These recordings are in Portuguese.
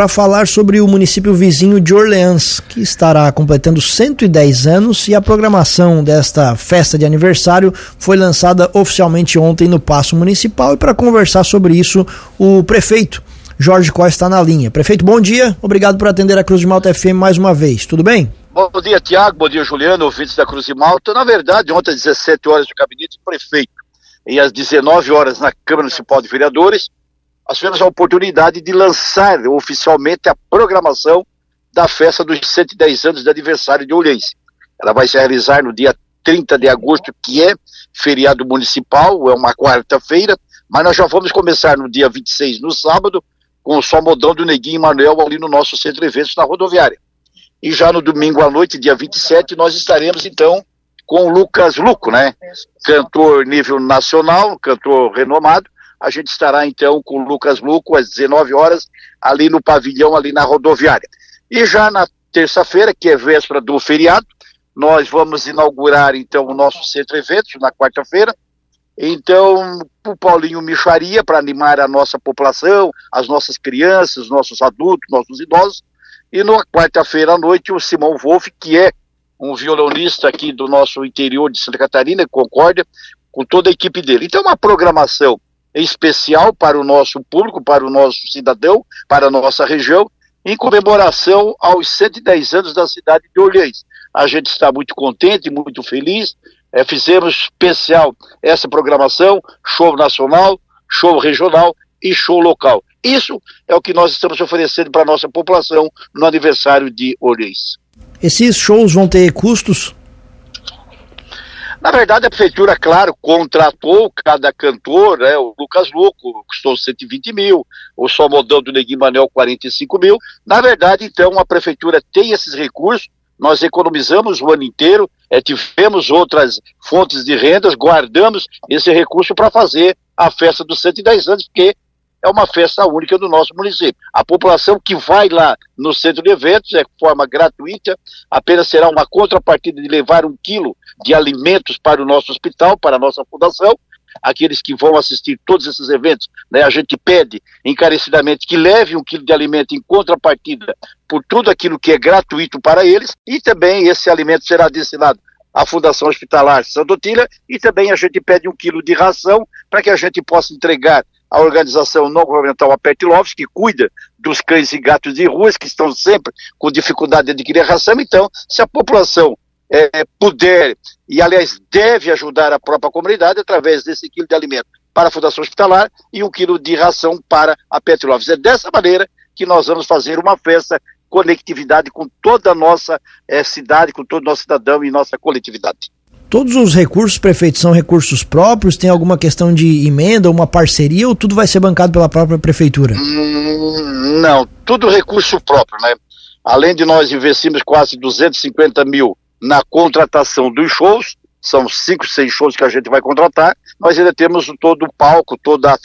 para falar sobre o município vizinho de Orleans, que estará completando 110 anos e a programação desta festa de aniversário foi lançada oficialmente ontem no Paço Municipal. E para conversar sobre isso, o prefeito Jorge Costa está na linha. Prefeito, bom dia. Obrigado por atender a Cruz de Malta FM mais uma vez. Tudo bem? Bom dia, Tiago. Bom dia, Juliano, ouvintes da Cruz de Malta. Na verdade, ontem às 17 horas do gabinete do prefeito e às 19 horas na Câmara Municipal de Vereadores, tivemos a oportunidade de lançar oficialmente a programação da festa dos 110 anos de aniversário de Olhães. Ela vai se realizar no dia 30 de agosto, que é feriado municipal, é uma quarta-feira, mas nós já vamos começar no dia 26, no sábado, com o Salmodão do Neguinho Manuel ali no nosso centro de eventos na rodoviária. E já no domingo à noite, dia 27, nós estaremos então com o Lucas Luco, né? Cantor nível nacional, cantor renomado, a gente estará então com o Lucas Luco às 19 horas, ali no pavilhão, ali na rodoviária. E já na terça-feira, que é véspera do feriado, nós vamos inaugurar então o nosso centro eventos na quarta-feira. Então, o Paulinho Micharia, para animar a nossa população, as nossas crianças, os nossos adultos, nossos idosos. E na quarta-feira à noite, o Simão Wolff, que é um violonista aqui do nosso interior de Santa Catarina, Concórdia, com toda a equipe dele. Então, uma programação especial para o nosso público, para o nosso cidadão, para a nossa região, em comemoração aos 110 anos da cidade de Orleans. A gente está muito contente, muito feliz. É, fizemos especial essa programação, show nacional, show regional e show local. Isso é o que nós estamos oferecendo para a nossa população no aniversário de Orleans. Esses shows vão ter custos? Na verdade, a prefeitura, claro, contratou cada cantor, né? O Lucas Luco custou 120 mil, o Somodão do Neguinho Manel 45 mil. Na verdade, então, a prefeitura tem esses recursos, nós economizamos o ano inteiro, é, tivemos outras fontes de rendas, guardamos esse recurso para fazer a festa dos 110 anos, porque é uma festa única do nosso município. A população que vai lá no centro de eventos é de forma gratuita, apenas será uma contrapartida de levar um quilo de alimentos para o nosso hospital, para a nossa fundação. Aqueles que vão assistir todos esses eventos, né, a gente pede encarecidamente que leve um quilo de alimento em contrapartida por tudo aquilo que é gratuito para eles, e também esse alimento será destinado à Fundação Hospitalar Santa Otília, e também a gente pede um quilo de ração para que a gente possa entregar à organização não governamental Apert Loves, que cuida dos cães e gatos de ruas, que estão sempre com dificuldade de adquirir ração. Então, se a população é, puder, e aliás deve ajudar a própria comunidade através desse quilo de alimento para a Fundação Hospitalar e um quilo de ração para a Petrolovs. É dessa maneira que nós vamos fazer uma festa conectividade com toda a nossa é, cidade, com todo o nosso cidadão e nossa coletividade. Todos os recursos, prefeito, são recursos próprios? Tem alguma questão de emenda, uma parceria ou tudo vai ser bancado pela própria prefeitura? Hum, não, tudo recurso próprio, né? Além de nós investirmos quase 250 mil na contratação dos shows, são cinco, seis shows que a gente vai contratar, nós ainda temos todo o palco, toda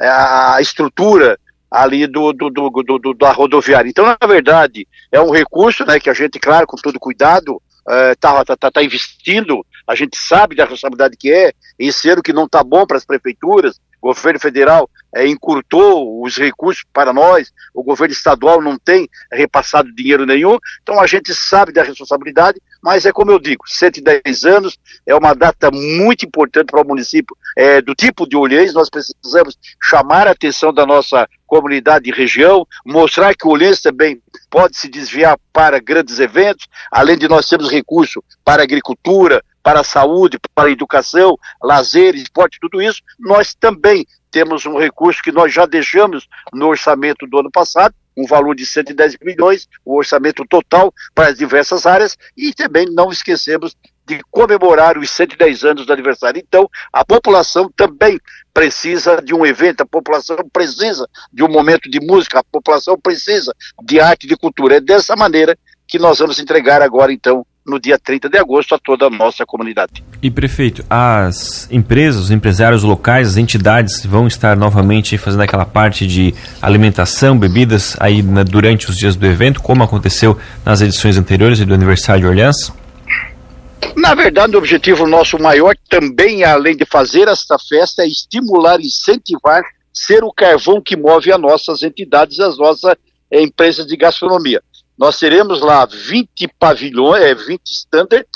a, a estrutura ali do, do, do, do, da rodoviária. Então, na verdade, é um recurso né, que a gente, claro, com todo cuidado, está uh, tá, tá, tá investindo, a gente sabe da responsabilidade que é, esse ano que não está bom para as prefeituras, o governo federal é, encurtou os recursos para nós, o governo estadual não tem repassado dinheiro nenhum, então a gente sabe da responsabilidade, mas é como eu digo, 110 anos é uma data muito importante para o município é, do tipo de Olhães, nós precisamos chamar a atenção da nossa comunidade e região, mostrar que o Olhães também pode se desviar para grandes eventos, além de nós termos recurso para agricultura, para a saúde, para a educação, lazer, esporte, tudo isso, nós também temos um recurso que nós já deixamos no orçamento do ano passado, um valor de 110 milhões, o orçamento total para as diversas áreas, e também não esquecemos de comemorar os 110 anos do aniversário. Então, a população também precisa de um evento, a população precisa de um momento de música, a população precisa de arte de cultura. É dessa maneira que nós vamos entregar agora, então, no dia 30 de agosto a toda a nossa comunidade. E prefeito, as empresas, os empresários locais, as entidades vão estar novamente fazendo aquela parte de alimentação, bebidas aí durante os dias do evento, como aconteceu nas edições anteriores do aniversário de Orleans? Na verdade, o objetivo nosso maior também, além de fazer esta festa, é estimular, incentivar, ser o carvão que move as nossas entidades, as nossas empresas de gastronomia. Nós teremos lá 20 pavilhões, é, 20 standard,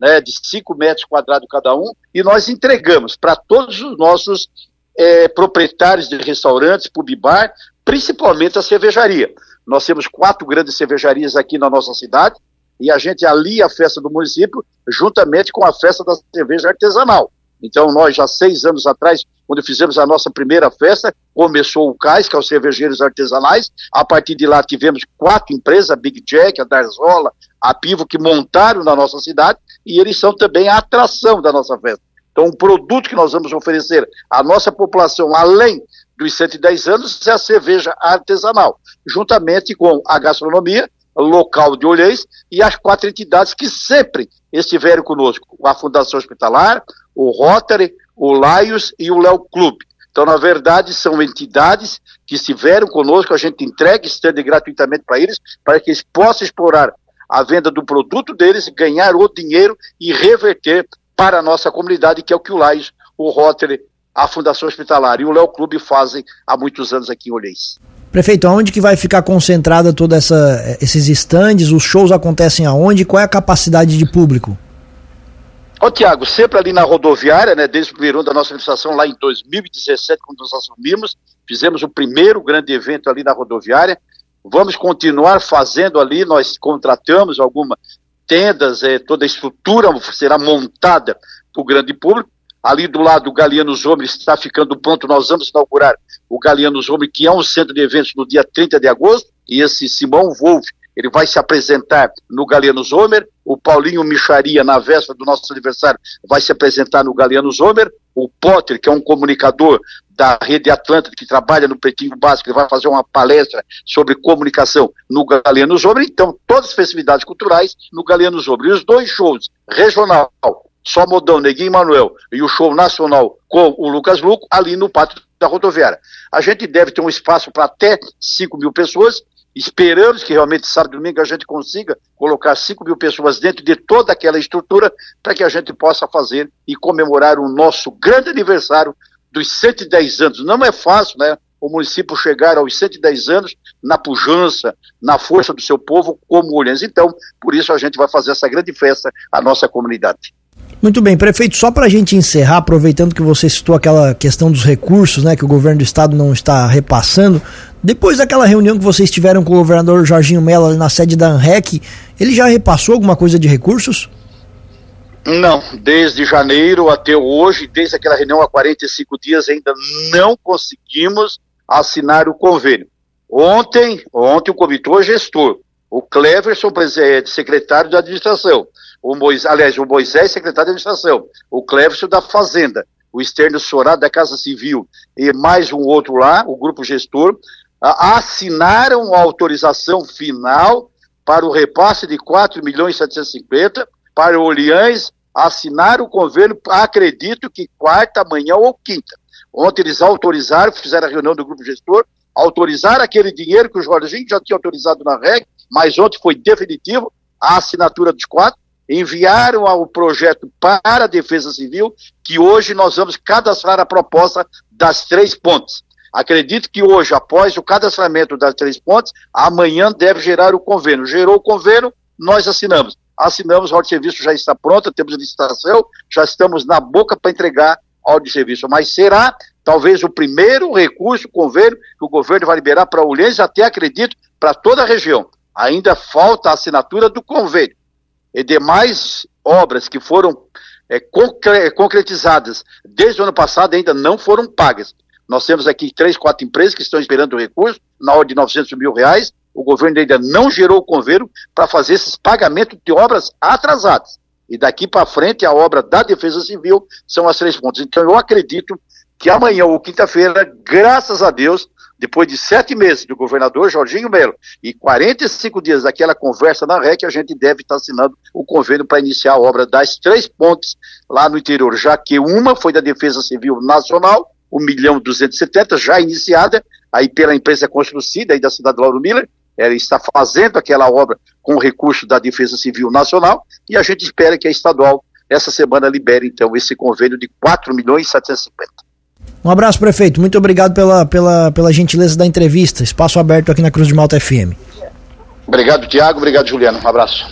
né, de 5 metros quadrados cada um, e nós entregamos para todos os nossos é, proprietários de restaurantes, pub bar, principalmente a cervejaria. Nós temos quatro grandes cervejarias aqui na nossa cidade, e a gente alia a festa do município juntamente com a festa da cerveja artesanal. Então, nós já seis anos atrás, quando fizemos a nossa primeira festa, começou o CAIS, que é os cervejeiros artesanais. A partir de lá tivemos quatro empresas, a Big Jack, a Darzola, a Pivo, que montaram na nossa cidade, e eles são também a atração da nossa festa. Então, o produto que nós vamos oferecer à nossa população, além dos 110 anos, é a cerveja artesanal, juntamente com a gastronomia local de Olhês e as quatro entidades que sempre estiveram conosco, a Fundação Hospitalar, o Rotary, o Laios e o Léo Clube. Então, na verdade, são entidades que estiveram conosco, a gente entrega stand gratuitamente para eles, para que eles possam explorar a venda do produto deles, ganhar o dinheiro e reverter para a nossa comunidade, que é o que o Laios, o Rotary, a Fundação Hospitalar e o Léo Clube fazem há muitos anos aqui em Olhês. Prefeito, aonde que vai ficar concentrada toda essa esses estandes? Os shows acontecem aonde? Qual é a capacidade de público? Ô Tiago, sempre ali na rodoviária, né, desde o primeiro ano da nossa administração, lá em 2017, quando nós assumimos, fizemos o primeiro grande evento ali na rodoviária. Vamos continuar fazendo ali, nós contratamos algumas tendas, é, toda a estrutura será montada para o grande público. Ali do lado, o Galeano Zomer está ficando pronto. Nós vamos inaugurar o Galeano Zomer, que é um centro de eventos no dia 30 de agosto. E esse Simão Wolff, ele vai se apresentar no Galeano Zomer. O Paulinho Micharia, na véspera do nosso aniversário, vai se apresentar no Galeano Zomer. O Potter, que é um comunicador da Rede Atlântica, que trabalha no Pretinho Básico, ele vai fazer uma palestra sobre comunicação no Galeano Zomer. Então, todas as festividades culturais no Galeano Zomer. E os dois shows, regional só Modão, Neguinho Manuel e o show nacional com o Lucas Luco ali no pátio da rodoviária. A gente deve ter um espaço para até 5 mil pessoas. Esperamos que realmente sábado e domingo a gente consiga colocar 5 mil pessoas dentro de toda aquela estrutura para que a gente possa fazer e comemorar o nosso grande aniversário dos 110 anos. Não é fácil, né? O município chegar aos 110 anos na pujança, na força do seu povo, como Olhães. Então, por isso a gente vai fazer essa grande festa à nossa comunidade. Muito bem, prefeito, só para a gente encerrar, aproveitando que você citou aquela questão dos recursos, né, que o governo do estado não está repassando, depois daquela reunião que vocês tiveram com o governador Jorginho Mello na sede da ANREC, ele já repassou alguma coisa de recursos? Não, desde janeiro até hoje, desde aquela reunião há 45 dias, ainda não conseguimos assinar o convênio. Ontem, ontem o comitê gestor, o Cleverson, secretário de administração, o Moisés, aliás, o Moisés, secretário de administração, o Cleverson da Fazenda, o Externo Sorado da Casa Civil e mais um outro lá, o grupo gestor, assinaram a autorização final para o repasse de 4 milhões e 750 para Orleans assinar o convênio, acredito que quarta, amanhã ou quinta. Ontem eles autorizaram, fizeram a reunião do grupo gestor, autorizaram aquele dinheiro que o Jorginho já tinha autorizado na REG, mas ontem foi definitivo a assinatura dos quatro, enviaram o projeto para a Defesa Civil, que hoje nós vamos cadastrar a proposta das três pontes. Acredito que hoje, após o cadastramento das três pontes, amanhã deve gerar o convênio. Gerou o convênio, nós assinamos. Assinamos, a ordem de serviço já está pronta, temos a licitação, já estamos na boca para entregar a ordem de serviço. Mas será talvez o primeiro recurso, convênio, que o governo vai liberar para Olhenses, até acredito, para toda a região. Ainda falta a assinatura do convênio e demais obras que foram é, concre concretizadas desde o ano passado ainda não foram pagas. Nós temos aqui três, quatro empresas que estão esperando o recurso, na ordem de 900 mil reais. O governo ainda não gerou o convênio para fazer esses pagamentos de obras atrasadas. E daqui para frente, a obra da Defesa Civil são as três pontos. Então, eu acredito que amanhã ou quinta-feira, graças a Deus, depois de sete meses do governador Jorginho Melo e 45 dias daquela conversa na REC, a gente deve estar assinando o convênio para iniciar a obra das três pontes lá no interior, já que uma foi da Defesa Civil Nacional, 1 milhão 270, já iniciada, aí pela empresa Construcida aí da cidade de Lauro Miller, ela está fazendo aquela obra com recurso da Defesa Civil Nacional e a gente espera que a estadual essa semana libere então esse convênio de 4 milhões e 750. Um abraço, prefeito. Muito obrigado pela, pela, pela gentileza da entrevista. Espaço aberto aqui na Cruz de Malta FM. Obrigado, Tiago. Obrigado, Juliano. Um abraço.